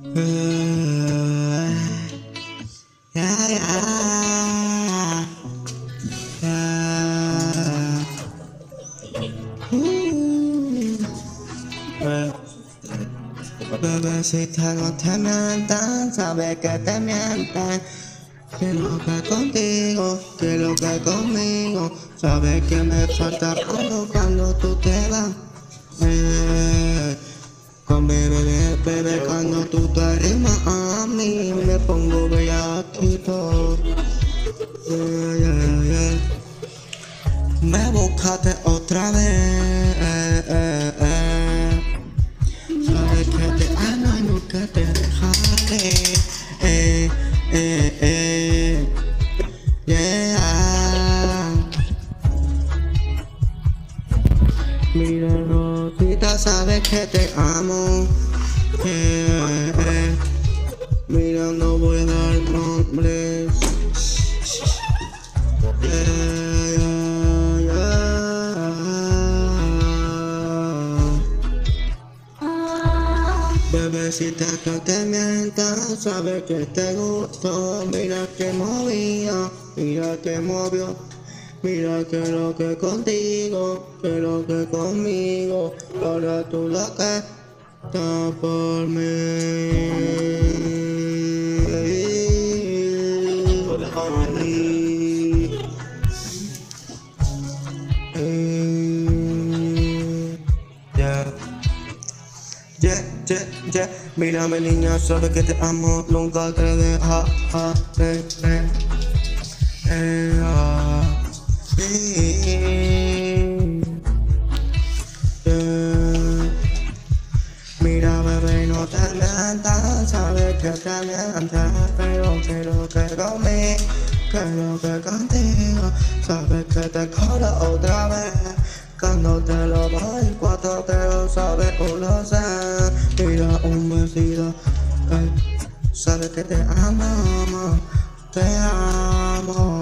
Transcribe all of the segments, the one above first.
Eh, Bebecita, no te mientas, sabes que te mientan. Que lo que contigo, que lo que conmigo, sabes que me falta algo cuando tú te vas. Bebé, cuando tú te arrimas a mí, me pongo bellaquito. Yeah, yeah, yeah. Me buscaste otra vez. Sabes que te amo y nunca te dejaré. Eh, eh, eh. Mira, Rosita, sabes que te amo. Eh. Mira, no voy a dar nombres. Bebecita que te mientas, sabes que te gustó, mira que movía, mira que movió, mira que lo que contigo, que lo que conmigo, ahora tú lo que está por mí. Eh, yeah. Yeah, yeah, yeah. Mírame niña, sabes que te amo, nunca te dejaré. Eh, mientas, sabes que te mientas, pero quiero que conmigo, que lo que contigo, sabes que te colo otra vez. Cuando te lo doy, cuatro te lo sabes, uno sé. Mira un besito, eh, sabes que te amo, te amo,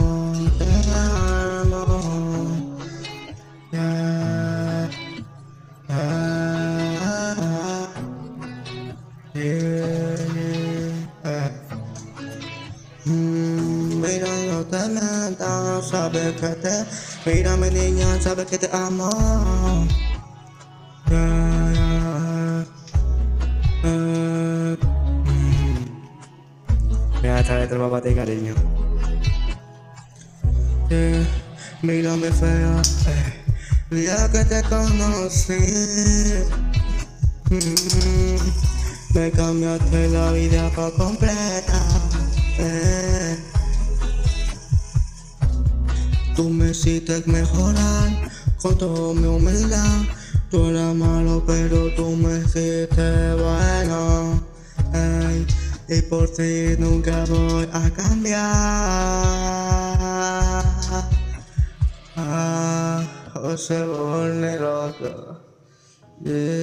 mientas, sabes que te Mírame niña, sabes que te amo Yeah, yeah, yeah. Mira, esta vez te lo voy a batir, cariño Mírame fea eh. Día que te conocí Mm, Me cambiaste la vida por completa eh. Tú me hiciste mejorar con toda mi humildad. Tú eras malo, pero tú me hiciste bueno. Ey, y por ti nunca voy a cambiar. Ah, José Borneroso. Yeah.